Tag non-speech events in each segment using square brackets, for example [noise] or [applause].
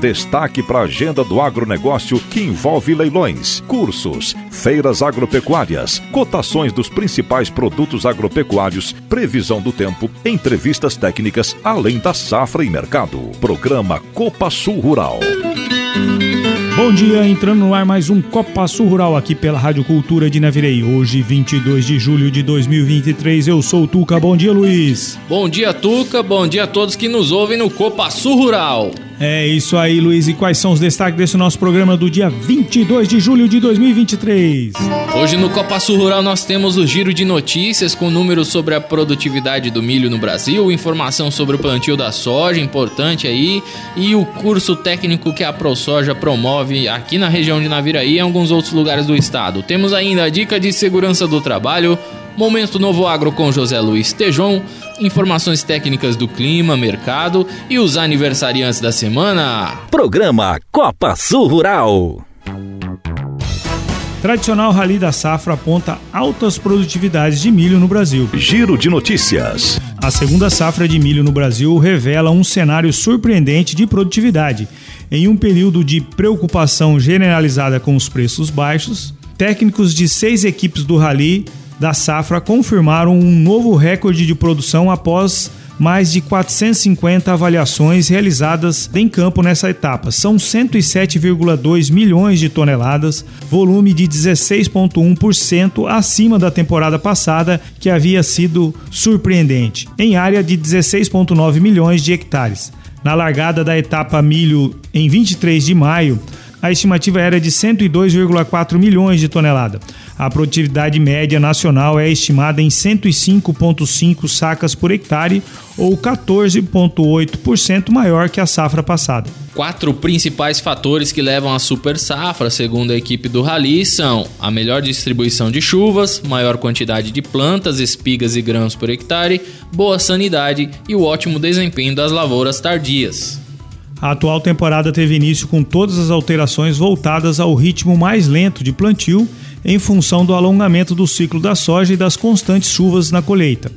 Destaque para a agenda do agronegócio que envolve leilões, cursos, feiras agropecuárias, cotações dos principais produtos agropecuários, previsão do tempo, entrevistas técnicas, além da safra e mercado. Programa Copa Sul Rural. Bom dia, entrando no ar mais um Copa Sul Rural aqui pela Rádio Cultura de Navirei. Hoje, 22 de julho de 2023, eu sou o Tuca. Bom dia, Luiz. Bom dia, Tuca. Bom dia a todos que nos ouvem no Copa Sul Rural. É isso aí, Luiz. E quais são os destaques desse nosso programa do dia 22 de julho de 2023? Hoje no Copa Sul Rural nós temos o giro de notícias com números sobre a produtividade do milho no Brasil, informação sobre o plantio da soja, importante aí, e o curso técnico que a ProSoja promove aqui na região de Naviraí e em alguns outros lugares do estado. Temos ainda a dica de segurança do trabalho, Momento Novo Agro com José Luiz Tejon, informações técnicas do clima, mercado e os aniversariantes da semana. Programa Copa Sul Rural. Tradicional Rally da Safra aponta altas produtividades de milho no Brasil. Giro de notícias. A segunda safra de milho no Brasil revela um cenário surpreendente de produtividade. Em um período de preocupação generalizada com os preços baixos, técnicos de seis equipes do Rally da safra confirmaram um novo recorde de produção após mais de 450 avaliações realizadas em campo nessa etapa. São 107,2 milhões de toneladas, volume de 16,1% acima da temporada passada, que havia sido surpreendente, em área de 16,9 milhões de hectares. Na largada da etapa milho em 23 de maio, a estimativa era de 102,4 milhões de toneladas. A produtividade média nacional é estimada em 105,5 sacas por hectare, ou 14,8% maior que a safra passada. Quatro principais fatores que levam à super safra, segundo a equipe do Rally, são a melhor distribuição de chuvas, maior quantidade de plantas, espigas e grãos por hectare, boa sanidade e o ótimo desempenho das lavouras tardias. A atual temporada teve início com todas as alterações voltadas ao ritmo mais lento de plantio em função do alongamento do ciclo da soja e das constantes chuvas na colheita.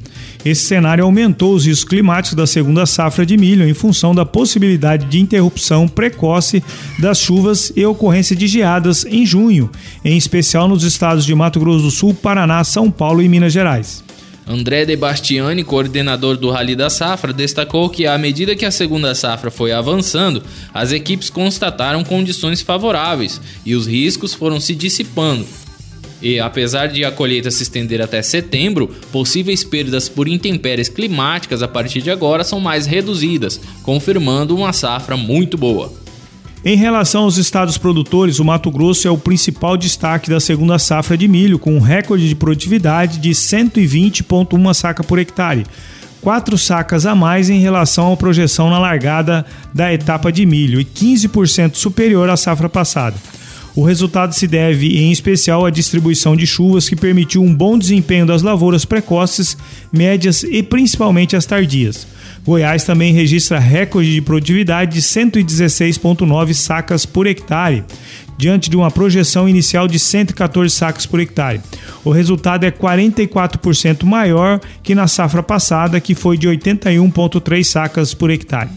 Esse cenário aumentou os riscos climáticos da segunda safra de milho em função da possibilidade de interrupção precoce das chuvas e ocorrência de geadas em junho, em especial nos estados de Mato Grosso do Sul, Paraná, São Paulo e Minas Gerais. André De Bastiani, coordenador do Rally da Safra, destacou que à medida que a segunda safra foi avançando, as equipes constataram condições favoráveis e os riscos foram se dissipando, e apesar de a colheita se estender até setembro, possíveis perdas por intempéries climáticas a partir de agora são mais reduzidas, confirmando uma safra muito boa. Em relação aos estados produtores, o Mato Grosso é o principal destaque da segunda safra de milho, com um recorde de produtividade de 120,1 saca por hectare, quatro sacas a mais em relação à projeção na largada da etapa de milho e 15% superior à safra passada. O resultado se deve, em especial, à distribuição de chuvas que permitiu um bom desempenho das lavouras precoces, médias e principalmente as tardias. Goiás também registra recorde de produtividade de 116,9 sacas por hectare, diante de uma projeção inicial de 114 sacas por hectare. O resultado é 44% maior que na safra passada, que foi de 81,3 sacas por hectare.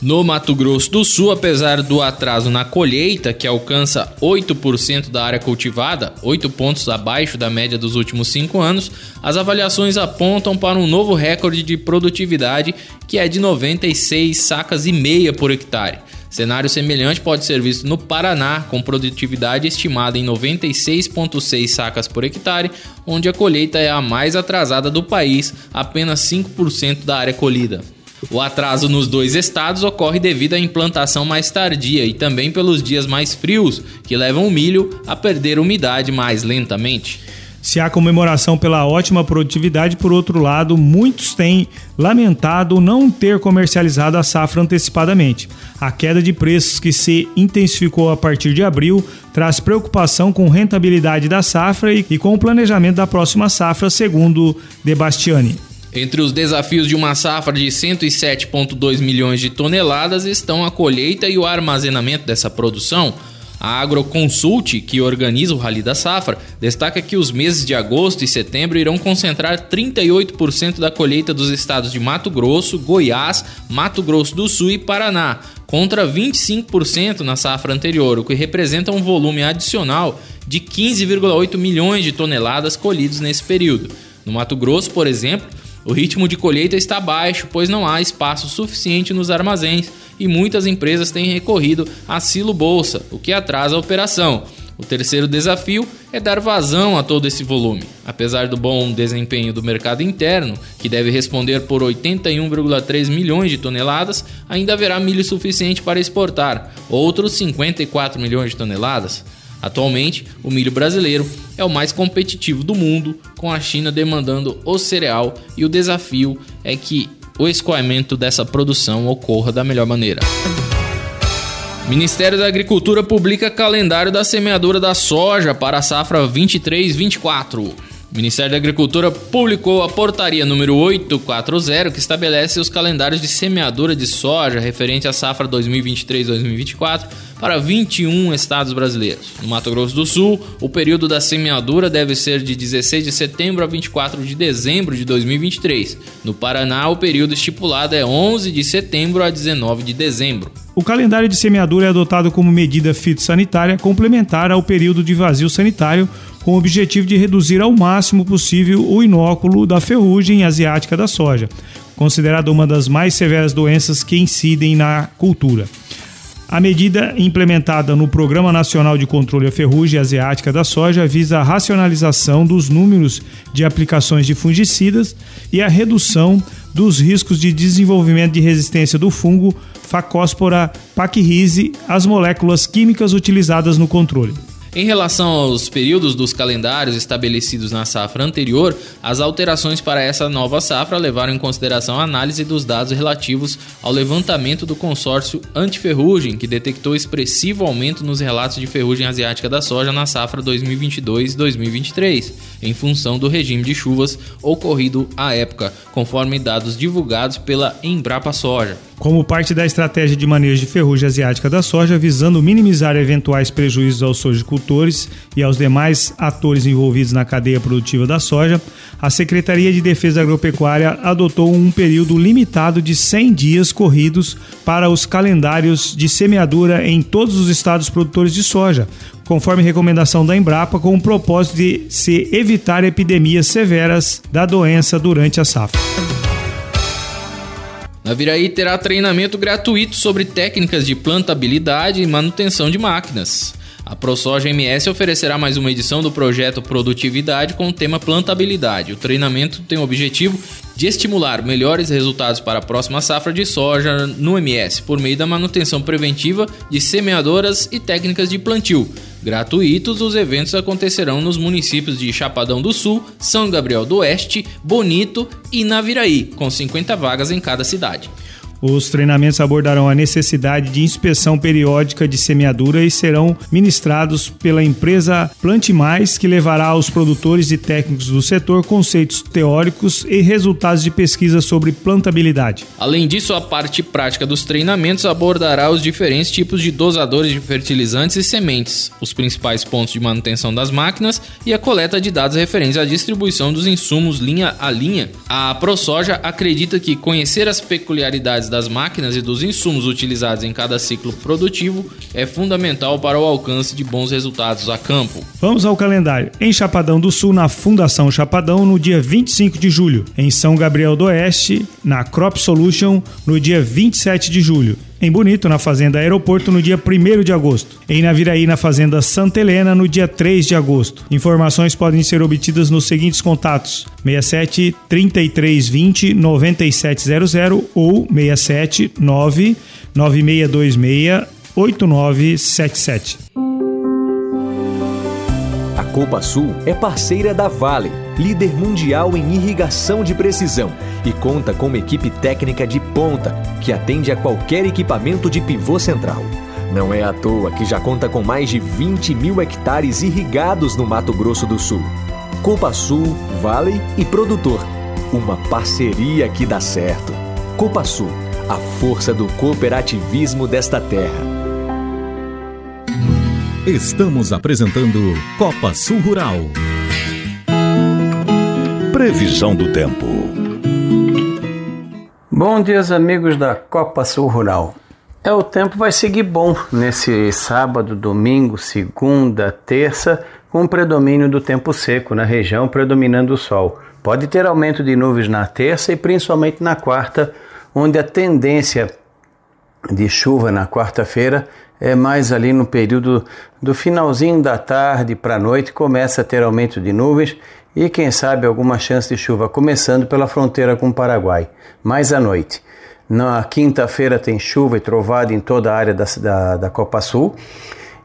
No Mato Grosso do Sul, apesar do atraso na colheita, que alcança 8% da área cultivada, 8 pontos abaixo da média dos últimos 5 anos, as avaliações apontam para um novo recorde de produtividade que é de 96 sacas e meia por hectare. Cenário semelhante pode ser visto no Paraná, com produtividade estimada em 96,6 sacas por hectare, onde a colheita é a mais atrasada do país, apenas 5% da área colhida. O atraso nos dois estados ocorre devido à implantação mais tardia e também pelos dias mais frios, que levam o milho a perder umidade mais lentamente. Se há comemoração pela ótima produtividade, por outro lado, muitos têm lamentado não ter comercializado a safra antecipadamente. A queda de preços que se intensificou a partir de abril traz preocupação com rentabilidade da safra e com o planejamento da próxima safra, segundo De Bastiani. Entre os desafios de uma safra de 107,2 milhões de toneladas estão a colheita e o armazenamento dessa produção. A Agroconsult, que organiza o Rally da Safra, destaca que os meses de agosto e setembro irão concentrar 38% da colheita dos estados de Mato Grosso, Goiás, Mato Grosso do Sul e Paraná, contra 25% na safra anterior, o que representa um volume adicional de 15,8 milhões de toneladas colhidos nesse período. No Mato Grosso, por exemplo, o ritmo de colheita está baixo, pois não há espaço suficiente nos armazéns e muitas empresas têm recorrido a silo bolsa, o que atrasa a operação. O terceiro desafio é dar vazão a todo esse volume. Apesar do bom desempenho do mercado interno, que deve responder por 81,3 milhões de toneladas, ainda haverá milho suficiente para exportar, outros 54 milhões de toneladas. Atualmente, o milho brasileiro é o mais competitivo do mundo, com a China demandando o cereal, e o desafio é que o escoamento dessa produção ocorra da melhor maneira. Ministério da Agricultura publica calendário da semeadura da soja para a safra 23-24. O Ministério da Agricultura publicou a portaria número 840 que estabelece os calendários de semeadura de soja referente à safra 2023-2024 para 21 estados brasileiros. No Mato Grosso do Sul, o período da semeadura deve ser de 16 de setembro a 24 de dezembro de 2023. No Paraná, o período estipulado é 11 de setembro a 19 de dezembro. O calendário de semeadura é adotado como medida fitossanitária complementar ao período de vazio sanitário com o objetivo de reduzir ao máximo possível o inóculo da ferrugem asiática da soja, considerada uma das mais severas doenças que incidem na cultura. A medida implementada no Programa Nacional de Controle à Ferrugem Asiática da Soja visa a racionalização dos números de aplicações de fungicidas e a redução dos riscos de desenvolvimento de resistência do fungo Facóspora pachyrise às moléculas químicas utilizadas no controle. Em relação aos períodos dos calendários estabelecidos na safra anterior, as alterações para essa nova safra levaram em consideração a análise dos dados relativos ao levantamento do consórcio antiferrugem, que detectou expressivo aumento nos relatos de ferrugem asiática da soja na safra 2022-2023, em função do regime de chuvas ocorrido à época, conforme dados divulgados pela Embrapa Soja como parte da estratégia de manejo de ferrugem asiática da soja, visando minimizar eventuais prejuízos aos sojicultores e aos demais atores envolvidos na cadeia produtiva da soja, a Secretaria de Defesa Agropecuária adotou um período limitado de 100 dias corridos para os calendários de semeadura em todos os estados produtores de soja, conforme recomendação da Embrapa, com o propósito de se evitar epidemias severas da doença durante a safra. A Viraí terá treinamento gratuito sobre técnicas de plantabilidade e manutenção de máquinas. A ProSoja MS oferecerá mais uma edição do projeto Produtividade com o tema plantabilidade. O treinamento tem o objetivo de estimular melhores resultados para a próxima safra de soja no MS por meio da manutenção preventiva de semeadoras e técnicas de plantio. Gratuitos, os eventos acontecerão nos municípios de Chapadão do Sul, São Gabriel do Oeste, Bonito e Naviraí, com 50 vagas em cada cidade. Os treinamentos abordarão a necessidade de inspeção periódica de semeadura e serão ministrados pela empresa Plante Mais, que levará aos produtores e técnicos do setor conceitos teóricos e resultados de pesquisa sobre plantabilidade. Além disso, a parte prática dos treinamentos abordará os diferentes tipos de dosadores de fertilizantes e sementes, os principais pontos de manutenção das máquinas e a coleta de dados referentes à distribuição dos insumos linha a linha. A ProSoja acredita que conhecer as peculiaridades das máquinas e dos insumos utilizados em cada ciclo produtivo é fundamental para o alcance de bons resultados a campo. Vamos ao calendário. Em Chapadão do Sul, na Fundação Chapadão, no dia 25 de julho. Em São Gabriel do Oeste, na Crop Solution, no dia 27 de julho em Bonito, na Fazenda Aeroporto, no dia 1 de agosto. Em Naviraí, na Fazenda Santa Helena, no dia 3 de agosto. Informações podem ser obtidas nos seguintes contatos: 67 3320 9700 ou 67 9 9626 8977. A Copa Sul é parceira da Vale, líder mundial em irrigação de precisão e conta com uma equipe técnica de ponta que atende a qualquer equipamento de pivô central. Não é à toa que já conta com mais de 20 mil hectares irrigados no Mato Grosso do Sul. Copa Sul, Vale e Produtor. uma parceria que dá certo. Copa Sul, a força do cooperativismo desta terra. Estamos apresentando Copa Sul Rural. Previsão do tempo. Bom dia, amigos da Copa Sul Rural. É, o tempo vai seguir bom nesse sábado, domingo, segunda, terça, com o predomínio do tempo seco na região, predominando o sol. Pode ter aumento de nuvens na terça e principalmente na quarta, onde a tendência de chuva na quarta-feira é mais ali no período do finalzinho da tarde para a noite, começa a ter aumento de nuvens e quem sabe alguma chance de chuva começando pela fronteira com o Paraguai, mais à noite. Na quinta-feira tem chuva e trovada em toda a área da, da, da Copa Sul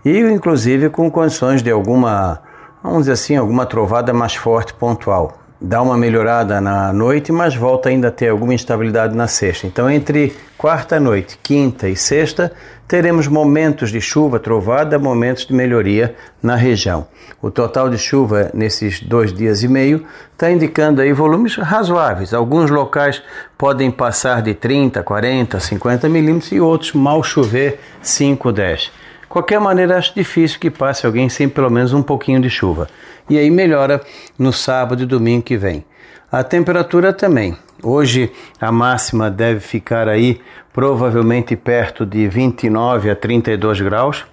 e inclusive com condições de alguma, vamos dizer assim, alguma trovada mais forte pontual. Dá uma melhorada na noite, mas volta ainda a ter alguma instabilidade na sexta. Então, entre quarta noite, quinta e sexta, teremos momentos de chuva, trovada, momentos de melhoria na região. O total de chuva nesses dois dias e meio está indicando aí volumes razoáveis. Alguns locais podem passar de 30, 40, 50 milímetros e outros mal chover 5, 10. Qualquer maneira, acho difícil que passe alguém sem pelo menos um pouquinho de chuva. E aí melhora no sábado e domingo que vem. A temperatura também. Hoje a máxima deve ficar aí provavelmente perto de 29 a 32 graus.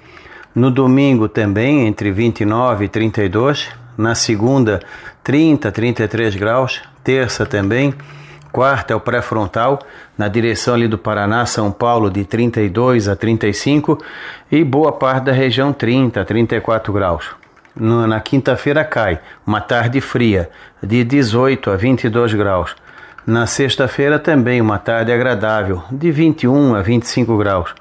No domingo também entre 29 e 32. Na segunda, 30 a 33 graus. Terça também. Quarta é o pré-frontal, na direção ali do Paraná, São Paulo, de 32 a 35 e boa parte da região 30 a 34 graus. Na quinta-feira cai, uma tarde fria, de 18 a 22 graus. Na sexta-feira também uma tarde agradável, de 21 a 25 graus.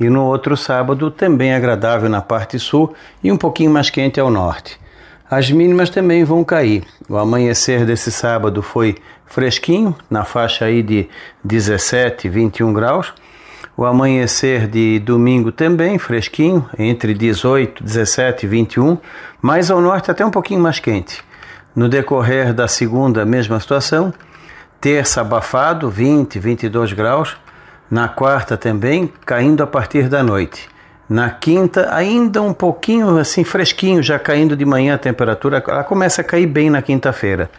E no outro sábado também agradável na parte sul e um pouquinho mais quente ao norte. As mínimas também vão cair. O amanhecer desse sábado foi fresquinho, na faixa aí de 17, 21 graus. O amanhecer de domingo também fresquinho, entre 18, 17 e 21, mas ao norte até um pouquinho mais quente. No decorrer da segunda, mesma situação. Terça abafado, 20, 22 graus. Na quarta também, caindo a partir da noite. Na quinta, ainda um pouquinho assim fresquinho, já caindo de manhã a temperatura, ela começa a cair bem na quinta-feira.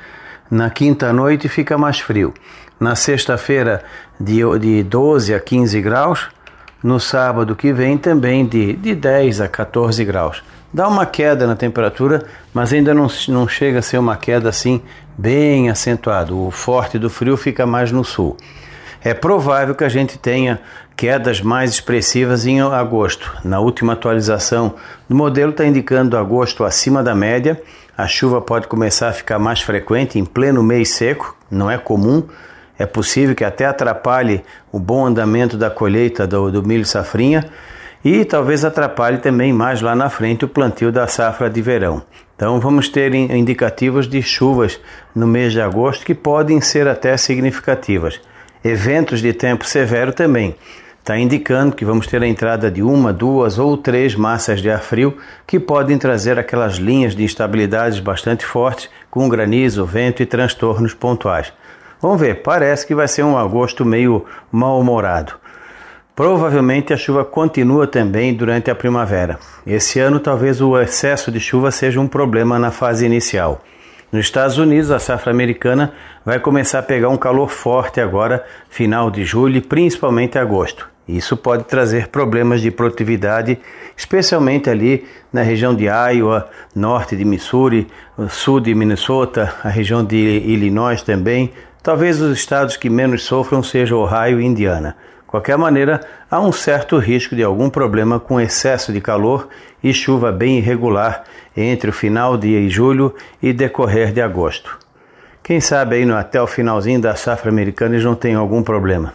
Na quinta noite fica mais frio. Na sexta-feira, de, de 12 a 15 graus. No sábado que vem, também de, de 10 a 14 graus. Dá uma queda na temperatura, mas ainda não, não chega a ser uma queda assim bem acentuada. O forte do frio fica mais no sul. É provável que a gente tenha quedas mais expressivas em agosto. Na última atualização do modelo está indicando agosto acima da média a chuva pode começar a ficar mais frequente em pleno mês seco, não é comum. É possível que até atrapalhe o bom andamento da colheita do, do milho safrinha e talvez atrapalhe também mais lá na frente o plantio da safra de verão. Então vamos ter indicativos de chuvas no mês de agosto que podem ser até significativas. Eventos de tempo severo também está indicando que vamos ter a entrada de uma, duas ou três massas de ar frio que podem trazer aquelas linhas de instabilidades bastante fortes, com granizo, vento e transtornos pontuais. Vamos ver, parece que vai ser um agosto meio mal-humorado. Provavelmente a chuva continua também durante a primavera. Esse ano, talvez o excesso de chuva seja um problema na fase inicial. Nos Estados Unidos, a safra americana vai começar a pegar um calor forte agora, final de julho e principalmente agosto. Isso pode trazer problemas de produtividade, especialmente ali na região de Iowa, norte de Missouri, sul de Minnesota, a região de Illinois também. Talvez os estados que menos sofram sejam Ohio e Indiana. Qualquer maneira, há um certo risco de algum problema com excesso de calor e chuva bem irregular entre o final de julho e decorrer de agosto. Quem sabe aí até o finalzinho da safra americana eles não tenham algum problema.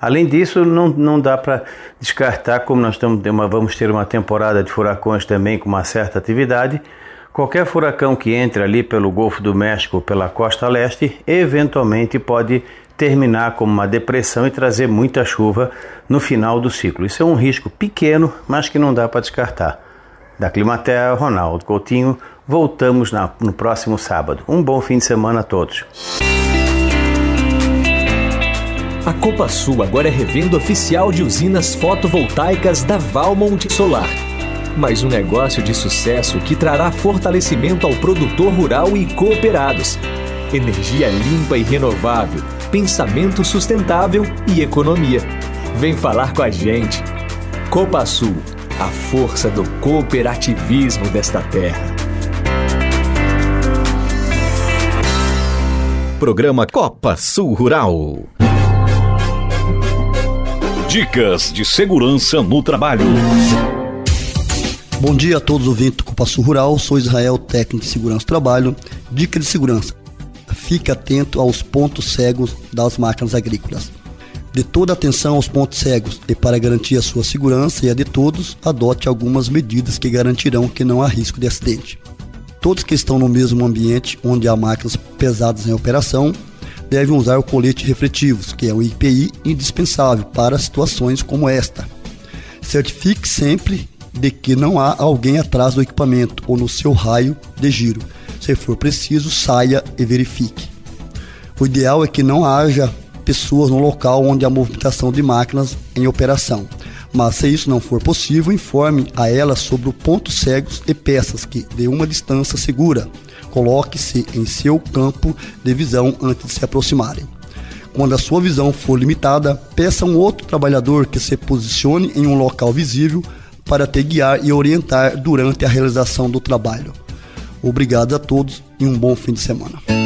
Além disso, não, não dá para descartar, como nós estamos, vamos ter uma temporada de furacões também com uma certa atividade, qualquer furacão que entre ali pelo Golfo do México, pela costa leste, eventualmente pode terminar como uma depressão e trazer muita chuva no final do ciclo. Isso é um risco pequeno, mas que não dá para descartar. Da Climaterra, Ronaldo Coutinho, voltamos na, no próximo sábado. Um bom fim de semana a todos. A Copa Sul agora é revenda oficial de usinas fotovoltaicas da Valmont Solar. Mais um negócio de sucesso que trará fortalecimento ao produtor rural e cooperados. Energia limpa e renovável, pensamento sustentável e economia. Vem falar com a gente. Copa Sul, a força do cooperativismo desta terra. Programa Copa Sul Rural. Dicas de segurança no trabalho. Bom dia a todos os ouvintes do Sul Rural. Sou Israel, técnico de segurança do trabalho. Dica de segurança: fique atento aos pontos cegos das máquinas agrícolas. De toda atenção aos pontos cegos e para garantir a sua segurança e a de todos, adote algumas medidas que garantirão que não há risco de acidente. Todos que estão no mesmo ambiente onde há máquinas pesadas em operação devem usar o colete refletivos, que é o IPI indispensável para situações como esta. Certifique sempre de que não há alguém atrás do equipamento ou no seu raio de giro. Se for preciso, saia e verifique. O ideal é que não haja pessoas no local onde há movimentação de máquinas em operação. Mas se isso não for possível, informe a elas sobre o ponto cegos e peças que, de uma distância segura, coloque-se em seu campo de visão antes de se aproximarem. Quando a sua visão for limitada, peça a um outro trabalhador que se posicione em um local visível para te guiar e orientar durante a realização do trabalho. Obrigado a todos e um bom fim de semana.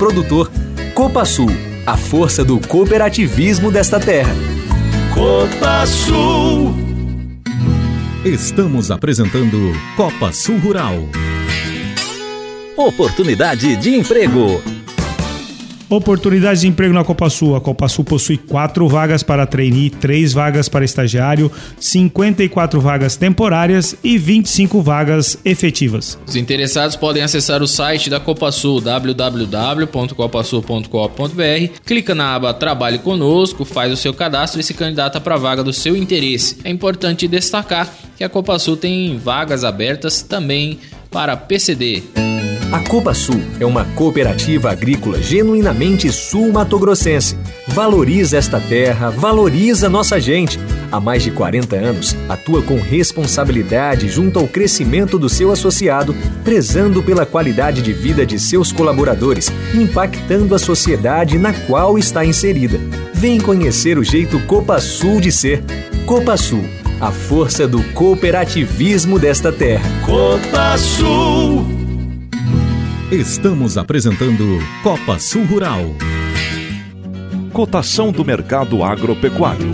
produtor. Copa Sul, a força do cooperativismo desta terra. Copa Sul. Estamos apresentando Copa Sul Rural. Oportunidade de emprego. Oportunidades de emprego na Copa Sul. A Copa Sul possui quatro vagas para trainee, três vagas para estagiário, 54 vagas temporárias e 25 vagas efetivas. Os interessados podem acessar o site da Copa Sul, www.copasul.coop.br, clica na aba Trabalhe Conosco, faz o seu cadastro e se candidata para a vaga do seu interesse. É importante destacar que a Copa Sul tem vagas abertas também para PCD. A Copa Sul é uma cooperativa agrícola genuinamente sul-matogrossense. Valoriza esta terra, valoriza nossa gente. Há mais de 40 anos, atua com responsabilidade junto ao crescimento do seu associado, prezando pela qualidade de vida de seus colaboradores, impactando a sociedade na qual está inserida. Vem conhecer o jeito Copa Sul de ser. Copa Sul, a força do cooperativismo desta terra. Copa Sul. Estamos apresentando Copa Sul Rural. Cotação do mercado agropecuário.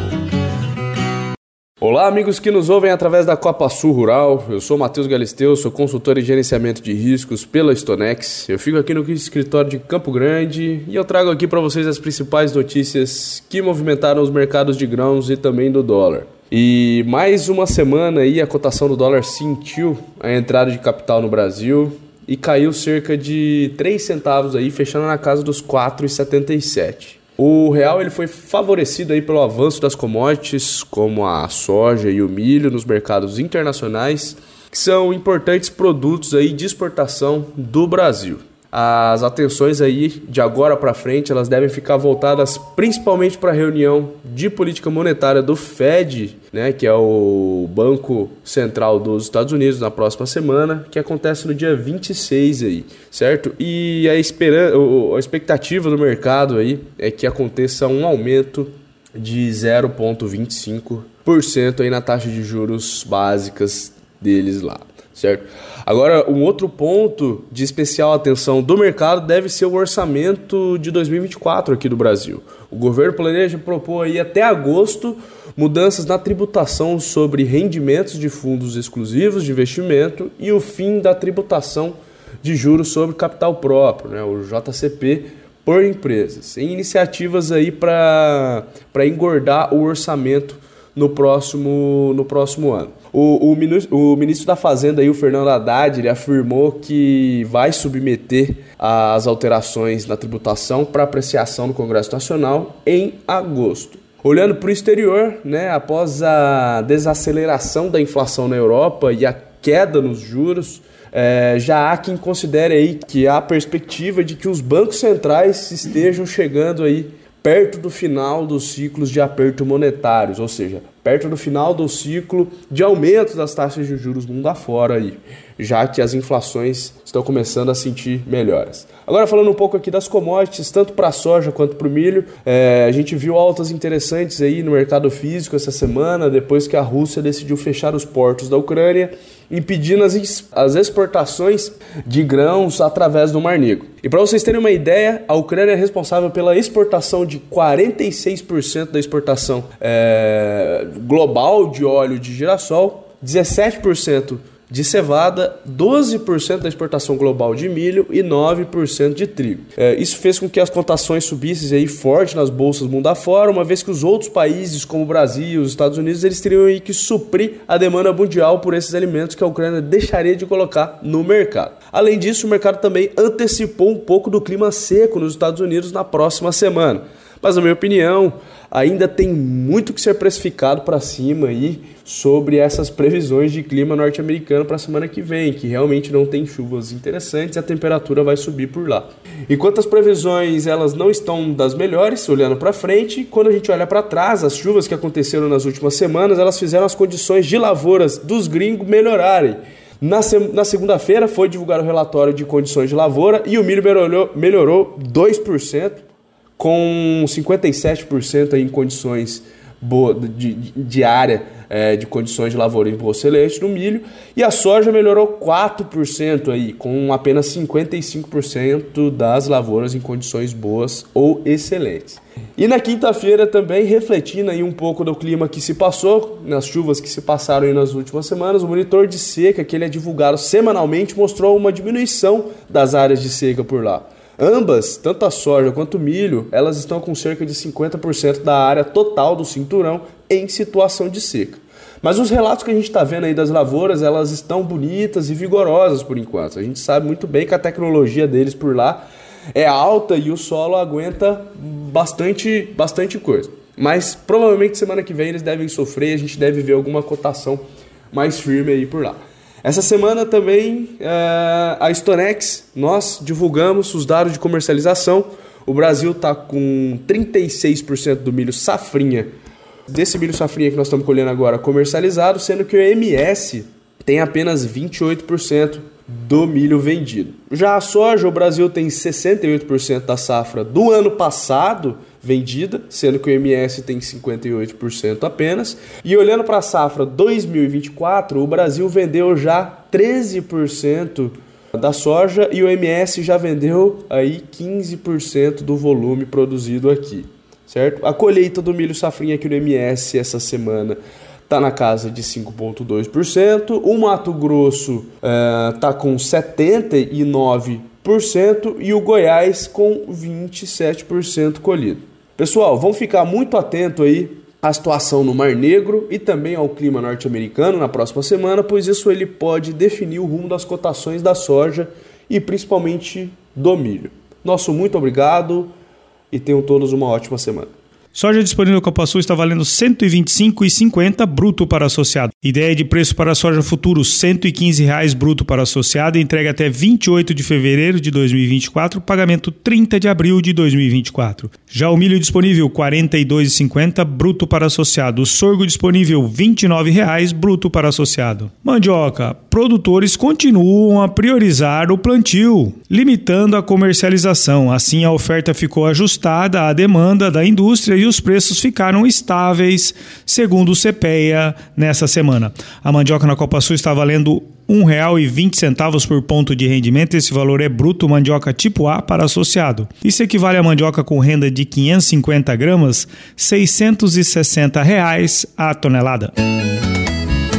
Olá, amigos que nos ouvem através da Copa Sul Rural. Eu sou Matheus Galisteu, sou consultor em gerenciamento de riscos pela Stonex. Eu fico aqui no escritório de Campo Grande e eu trago aqui para vocês as principais notícias que movimentaram os mercados de grãos e também do dólar. E mais uma semana aí a cotação do dólar sentiu a entrada de capital no Brasil e caiu cerca de 3 centavos aí, fechando na casa dos 4,77. O real ele foi favorecido aí pelo avanço das commodities, como a soja e o milho nos mercados internacionais, que são importantes produtos aí de exportação do Brasil as atenções aí de agora para frente elas devem ficar voltadas principalmente para a reunião de política monetária do Fed, né, que é o Banco Central dos Estados Unidos na próxima semana, que acontece no dia 26 aí, certo? E a esperança, a expectativa do mercado aí é que aconteça um aumento de 0.25% aí na taxa de juros básicas deles lá certo? Agora, um outro ponto de especial atenção do mercado deve ser o orçamento de 2024 aqui do Brasil. O governo planeja propor aí até agosto mudanças na tributação sobre rendimentos de fundos exclusivos de investimento e o fim da tributação de juros sobre capital próprio, né? O JCP por empresas, em iniciativas aí para engordar o orçamento no próximo, no próximo ano. O, o, o, ministro da Fazenda, aí, o Fernando Haddad, ele afirmou que vai submeter as alterações na tributação para apreciação no Congresso Nacional em agosto. Olhando para o exterior, né, após a desaceleração da inflação na Europa e a queda nos juros, é, já há quem considere aí que há a perspectiva de que os bancos centrais estejam chegando aí perto do final dos ciclos de aperto monetários, ou seja, perto do final do ciclo de aumento das taxas de juros mundo afora aí, já que as inflações estão começando a sentir melhoras. Agora falando um pouco aqui das commodities, tanto para a soja quanto para o milho, é, a gente viu altas interessantes aí no mercado físico essa semana, depois que a Rússia decidiu fechar os portos da Ucrânia impedindo as, as exportações de grãos através do Mar Negro. E para vocês terem uma ideia, a Ucrânia é responsável pela exportação de 46% da exportação é, global de óleo de girassol, 17% de cevada, 12% da exportação global de milho e 9% de trigo. É, isso fez com que as cotações subissem aí forte nas bolsas mundo afora, uma vez que os outros países, como o Brasil e os Estados Unidos, eles teriam aí que suprir a demanda mundial por esses alimentos que a Ucrânia deixaria de colocar no mercado. Além disso, o mercado também antecipou um pouco do clima seco nos Estados Unidos na próxima semana. Mas, na minha opinião, ainda tem muito que ser precificado para cima aí sobre essas previsões de clima norte-americano para a semana que vem, que realmente não tem chuvas interessantes e a temperatura vai subir por lá. Enquanto as previsões elas não estão das melhores, olhando para frente, quando a gente olha para trás, as chuvas que aconteceram nas últimas semanas, elas fizeram as condições de lavouras dos gringos melhorarem. Na, na segunda-feira foi divulgado o relatório de condições de lavoura e o milho melhorou, melhorou 2%, com 57% em condições boa, de, de área é, de condições de lavoura em boa excelente no milho, e a soja melhorou 4% aí, com apenas 55% das lavouras em condições boas ou excelentes. E na quinta-feira também, refletindo aí um pouco do clima que se passou, nas chuvas que se passaram aí nas últimas semanas, o monitor de seca que ele é divulgado semanalmente mostrou uma diminuição das áreas de seca por lá. Ambas, tanto a soja quanto o milho, elas estão com cerca de 50% da área total do cinturão em situação de seca. Mas os relatos que a gente está vendo aí das lavouras, elas estão bonitas e vigorosas por enquanto. A gente sabe muito bem que a tecnologia deles por lá é alta e o solo aguenta bastante, bastante coisa. Mas provavelmente semana que vem eles devem sofrer, a gente deve ver alguma cotação mais firme aí por lá. Essa semana também uh, a Stonex, nós divulgamos os dados de comercialização. O Brasil está com 36% do milho safrinha, desse milho safrinha que nós estamos colhendo agora, comercializado, sendo que o MS tem apenas 28% do milho vendido. Já a soja, o Brasil tem 68% da safra do ano passado vendida, sendo que o MS tem 58% apenas. E olhando para a safra 2024, o Brasil vendeu já 13% da soja e o MS já vendeu aí 15% do volume produzido aqui, certo? A colheita do milho safrinha aqui no MS essa semana está na casa de 5,2%. O Mato Grosso está eh, com 79% e o Goiás com 27% colhido. Pessoal, vamos ficar muito atento aí à situação no Mar Negro e também ao clima norte-americano na próxima semana, pois isso ele pode definir o rumo das cotações da soja e principalmente do milho. Nosso muito obrigado e tenham todos uma ótima semana. Soja disponível Copa Sul está valendo R$ 125,50 bruto para associado. Ideia de preço para soja futuro: R$ 115,00 bruto para associado. Entrega até 28 de fevereiro de 2024, pagamento 30 de abril de 2024. Já o milho disponível R$ 42,50 bruto para associado. O sorgo disponível R$ 29,00 bruto para associado. Mandioca: produtores continuam a priorizar o plantio, limitando a comercialização. Assim, a oferta ficou ajustada à demanda da indústria e os preços ficaram estáveis, segundo o CPEA, nessa semana. A mandioca na Copa Sul está valendo R$ 1,20 por ponto de rendimento. Esse valor é bruto mandioca tipo A para associado. Isso equivale a mandioca com renda de 550 gramas, 660 reais a tonelada.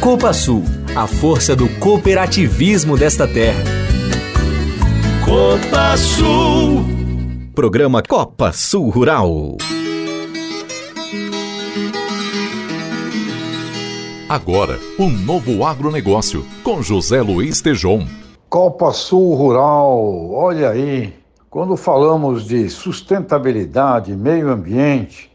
Copa Sul, a força do cooperativismo desta terra. Copa Sul. Programa Copa Sul Rural. Agora, um novo agronegócio com José Luiz Tejon. Copa Sul Rural, olha aí. Quando falamos de sustentabilidade, meio ambiente,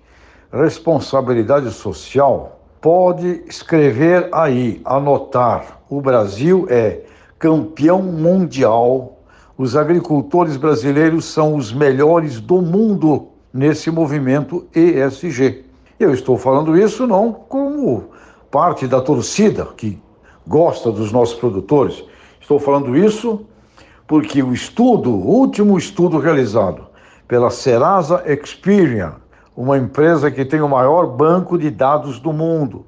responsabilidade social, pode escrever aí, anotar: o Brasil é campeão mundial, os agricultores brasileiros são os melhores do mundo nesse movimento ESG. Eu estou falando isso não como parte da torcida que gosta dos nossos produtores. Estou falando isso porque o estudo, o último estudo realizado pela Serasa Experian, uma empresa que tem o maior banco de dados do mundo,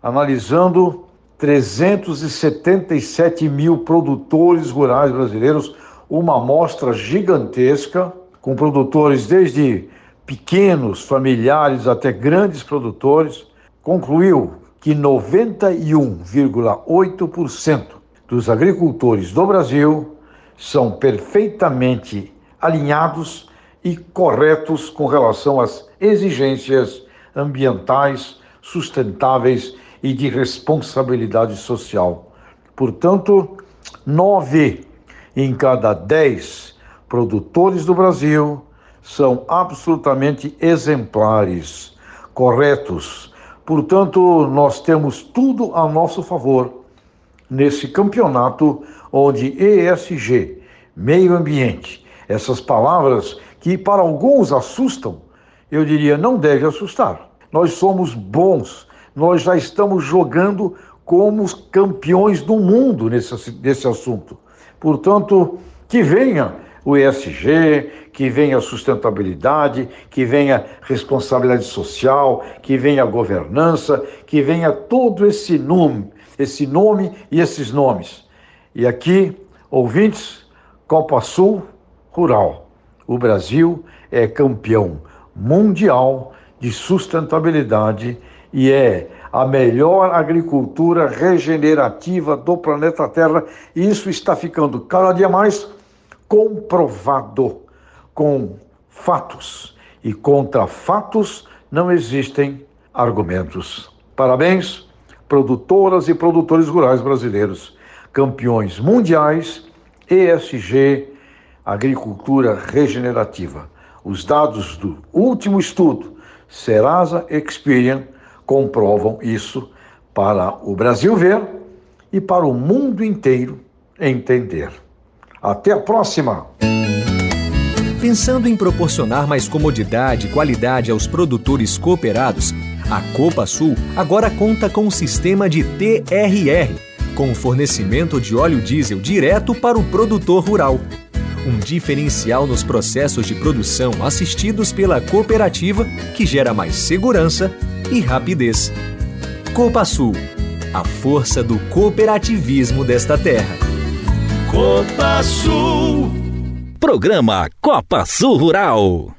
analisando 377 mil produtores rurais brasileiros, uma amostra gigantesca, com produtores desde pequenos, familiares até grandes produtores, concluiu que 91,8% dos agricultores do Brasil são perfeitamente alinhados e corretos com relação às exigências ambientais, sustentáveis e de responsabilidade social. Portanto, nove em cada dez produtores do Brasil são absolutamente exemplares, corretos. Portanto, nós temos tudo a nosso favor nesse campeonato onde ESG, meio ambiente, essas palavras que para alguns assustam, eu diria não deve assustar. Nós somos bons, nós já estamos jogando como os campeões do mundo nesse, nesse assunto. Portanto, que venha o ESG, que venha a sustentabilidade, que venha responsabilidade social, que venha a governança, que venha todo esse nome, esse nome e esses nomes. E aqui, ouvintes, Copa Sul Rural. O Brasil é campeão mundial de sustentabilidade e é a melhor agricultura regenerativa do planeta Terra. E isso está ficando cada dia mais comprovado com fatos. E contra fatos não existem argumentos. Parabéns, produtoras e produtores rurais brasileiros, campeões mundiais, ESG agricultura regenerativa. Os dados do último estudo Serasa Experian comprovam isso para o Brasil ver e para o mundo inteiro entender. Até a próxima! Pensando em proporcionar mais comodidade e qualidade aos produtores cooperados, a Copa Sul agora conta com um sistema de TRR, com fornecimento de óleo diesel direto para o produtor rural um diferencial nos processos de produção assistidos pela cooperativa que gera mais segurança e rapidez. Copa Sul, a força do cooperativismo desta terra. Copa Sul. Programa Copa Sul Rural.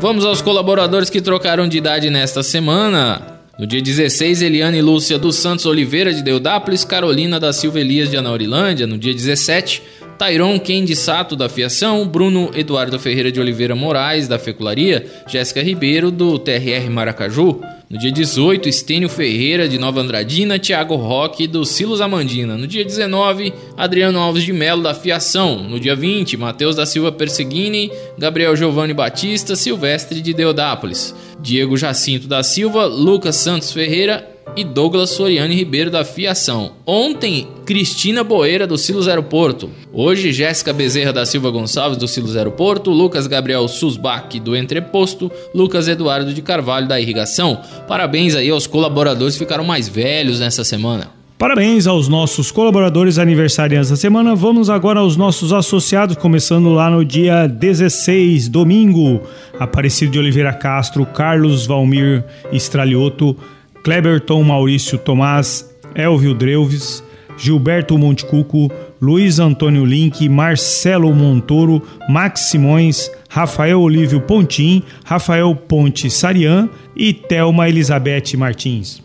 Vamos aos colaboradores que trocaram de idade nesta semana. No dia 16, Eliane Lúcia dos Santos Oliveira de Deodápolis, Carolina da Silva Elias de Anaurilândia. No dia 17, Tairon Kendi Sato da Fiação, Bruno Eduardo Ferreira de Oliveira Moraes da Fecularia, Jéssica Ribeiro do TRR Maracaju. No dia 18, Estênio Ferreira, de Nova Andradina, Tiago Roque, do Silos Amandina. No dia 19, Adriano Alves de Melo, da Fiação. No dia 20, Matheus da Silva Perseguini, Gabriel Giovanni Batista, Silvestre de Deodápolis. Diego Jacinto da Silva, Lucas Santos Ferreira e Douglas Soriani Ribeiro da Fiação. Ontem, Cristina Boeira do Silos Aeroporto. Hoje, Jéssica Bezerra da Silva Gonçalves do Silos Aeroporto, Lucas Gabriel Susbach do Entreposto, Lucas Eduardo de Carvalho da Irrigação. Parabéns aí aos colaboradores que ficaram mais velhos nessa semana. Parabéns aos nossos colaboradores aniversariantes da semana. Vamos agora aos nossos associados, começando lá no dia 16, domingo. Aparecido de Oliveira Castro, Carlos Valmir Estralioto, Kleberton Maurício Tomás, Elvio Dreuves, Gilberto Montecuco, Luiz Antônio Link, Marcelo Montoro, Max Simões, Rafael Olívio Pontim, Rafael Ponte Sarian e Thelma Elizabeth Martins.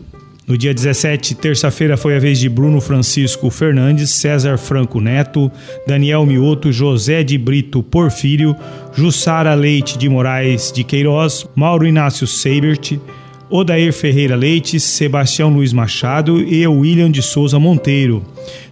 No dia 17, terça-feira, foi a vez de Bruno Francisco Fernandes, César Franco Neto, Daniel Mioto, José de Brito Porfírio, Jussara Leite de Moraes de Queiroz, Mauro Inácio Seibert, Odair Ferreira Leite, Sebastião Luiz Machado e William de Souza Monteiro.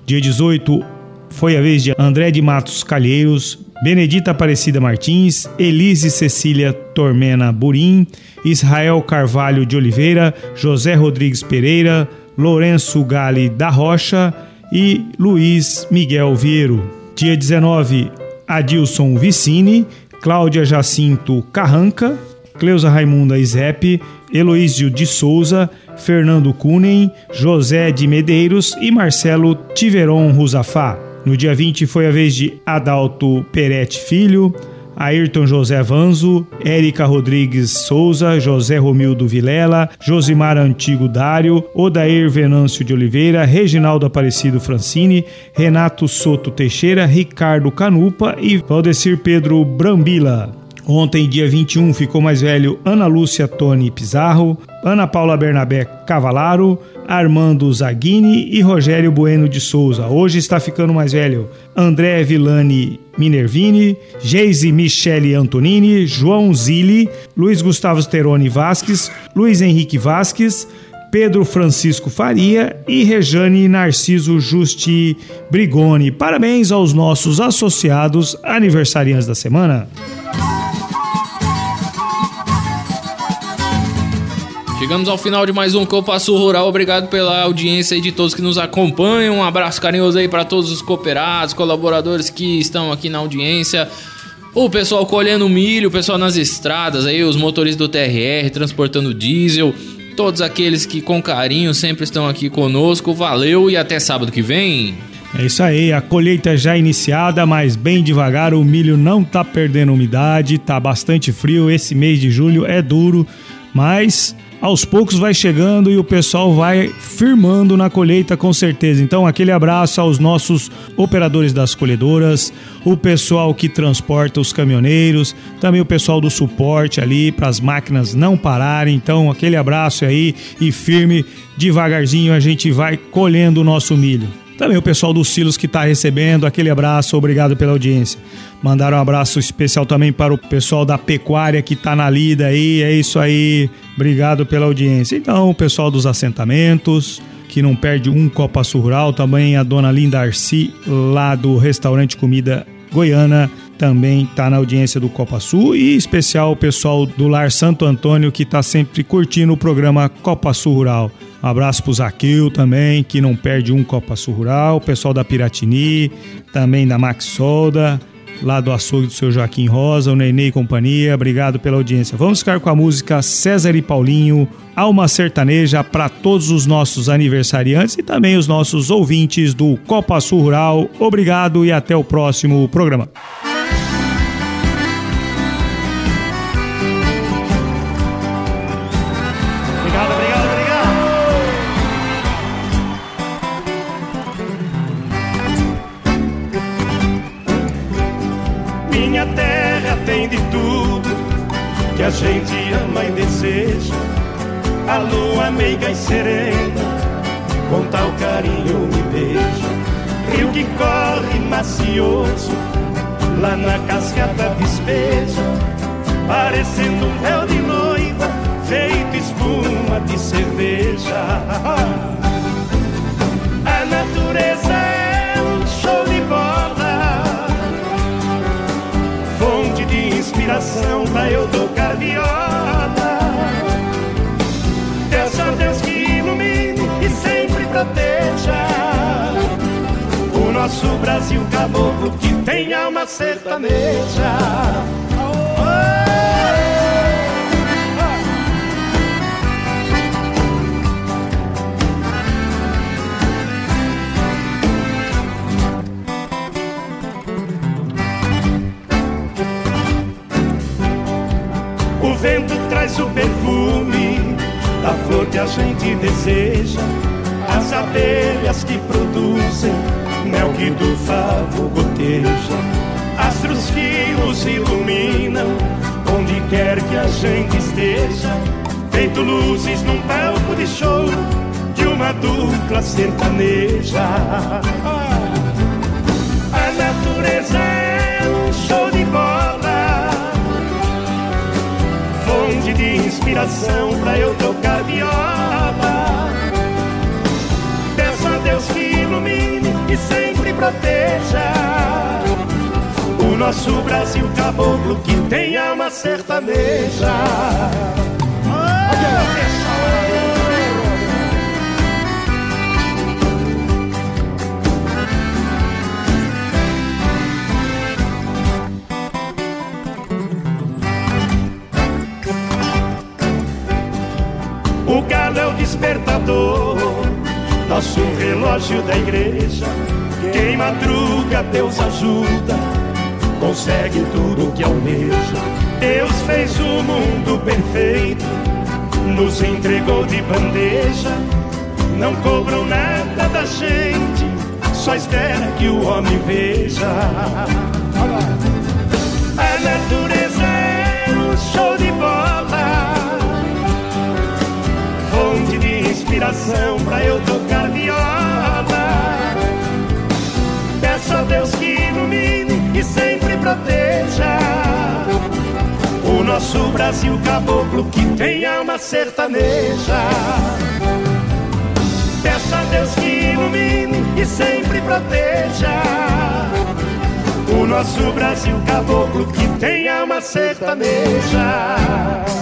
Dia 18, foi a vez de André de Matos Calheiros, Benedita Aparecida Martins, Elise Cecília Tormena Burim, Israel Carvalho de Oliveira, José Rodrigues Pereira, Lourenço Gale da Rocha e Luiz Miguel Vieiro. Dia 19, Adilson Vicini, Cláudia Jacinto Carranca, Cleusa Raimunda Isep, Heloísio de Souza, Fernando Cunen, José de Medeiros e Marcelo Tiveron Rusafá. No dia 20 foi a vez de Adalto Peretti Filho, Ayrton José Vanzo, Érica Rodrigues Souza, José Romildo Vilela, Josimar Antigo Dário, Odair Venâncio de Oliveira, Reginaldo Aparecido Francini, Renato Soto Teixeira, Ricardo Canupa e Valdecir Pedro Brambila. Ontem, dia 21, ficou mais velho Ana Lúcia Tony Pizarro, Ana Paula Bernabé Cavalaro, Armando Zaghini e Rogério Bueno de Souza. Hoje está ficando mais velho André Villani Minervini, Geise Michele Antonini, João Zilli, Luiz Gustavo Teroni Vasques, Luiz Henrique Vasques, Pedro Francisco Faria e Rejane Narciso Justi Brigoni. Parabéns aos nossos associados aniversariantes da semana. Chegamos ao final de mais um Copa Sul Rural. Obrigado pela audiência de todos que nos acompanham. Um abraço carinhoso aí para todos os cooperados, colaboradores que estão aqui na audiência. O pessoal colhendo milho, o pessoal nas estradas aí, os motoristas do TRR transportando diesel, todos aqueles que com carinho sempre estão aqui conosco. Valeu e até sábado que vem. É isso aí, a colheita já iniciada, mas bem devagar, o milho não tá perdendo umidade, tá bastante frio, esse mês de julho é duro, mas aos poucos vai chegando e o pessoal vai firmando na colheita com certeza. Então, aquele abraço aos nossos operadores das colhedoras, o pessoal que transporta os caminhoneiros, também o pessoal do suporte ali para as máquinas não pararem. Então, aquele abraço aí e firme, devagarzinho a gente vai colhendo o nosso milho. Também o pessoal dos Silos que está recebendo, aquele abraço, obrigado pela audiência. Mandar um abraço especial também para o pessoal da pecuária que está na lida aí, é isso aí, obrigado pela audiência. Então, o pessoal dos assentamentos, que não perde um Copa Rural, também a dona Linda Arci, lá do restaurante Comida Goiana, também está na audiência do Copa Sul e especial o pessoal do Lar Santo Antônio que está sempre curtindo o programa Copa Sul Rural. Um abraço pro Zaquil também, que não perde um Copa Sul Rural, o pessoal da Piratini, também da Max Solda, lá do açougue do seu Joaquim Rosa, o Nenê e companhia. Obrigado pela audiência. Vamos ficar com a música César e Paulinho, Alma Sertaneja, para todos os nossos aniversariantes e também os nossos ouvintes do Copa Sul Rural. Obrigado e até o próximo programa. Lá na cascata despeja, parecendo um véu de noiva, feito espuma de cerveja. [laughs] A natureza é um show de bola, fonte de inspiração pra eu tocar nosso Brasil caboclo que tem alma sertaneja. O vento traz o perfume da flor que a gente deseja, as abelhas que produzem mel que do favo goteja. Astros que nos iluminam onde quer que a gente esteja. Feito luzes num palco de show de uma dupla sertaneja. A natureza é um show de bola, fonte de inspiração pra eu tocar viola. Ilumine e sempre proteja o nosso Brasil caboclo que tem alma sertaneja. O galo é o despertador, nosso relógio da igreja. Quem madruga, Deus ajuda, consegue tudo que almeja. Deus fez o mundo perfeito, nos entregou de bandeja. Não cobram nada da gente, só espera que o homem veja. Inspiração pra eu tocar viola. Peço a Deus que ilumine e sempre proteja o nosso Brasil caboclo que tem alma sertaneja. Peço a Deus que ilumine e sempre proteja o nosso Brasil caboclo que tem alma sertaneja.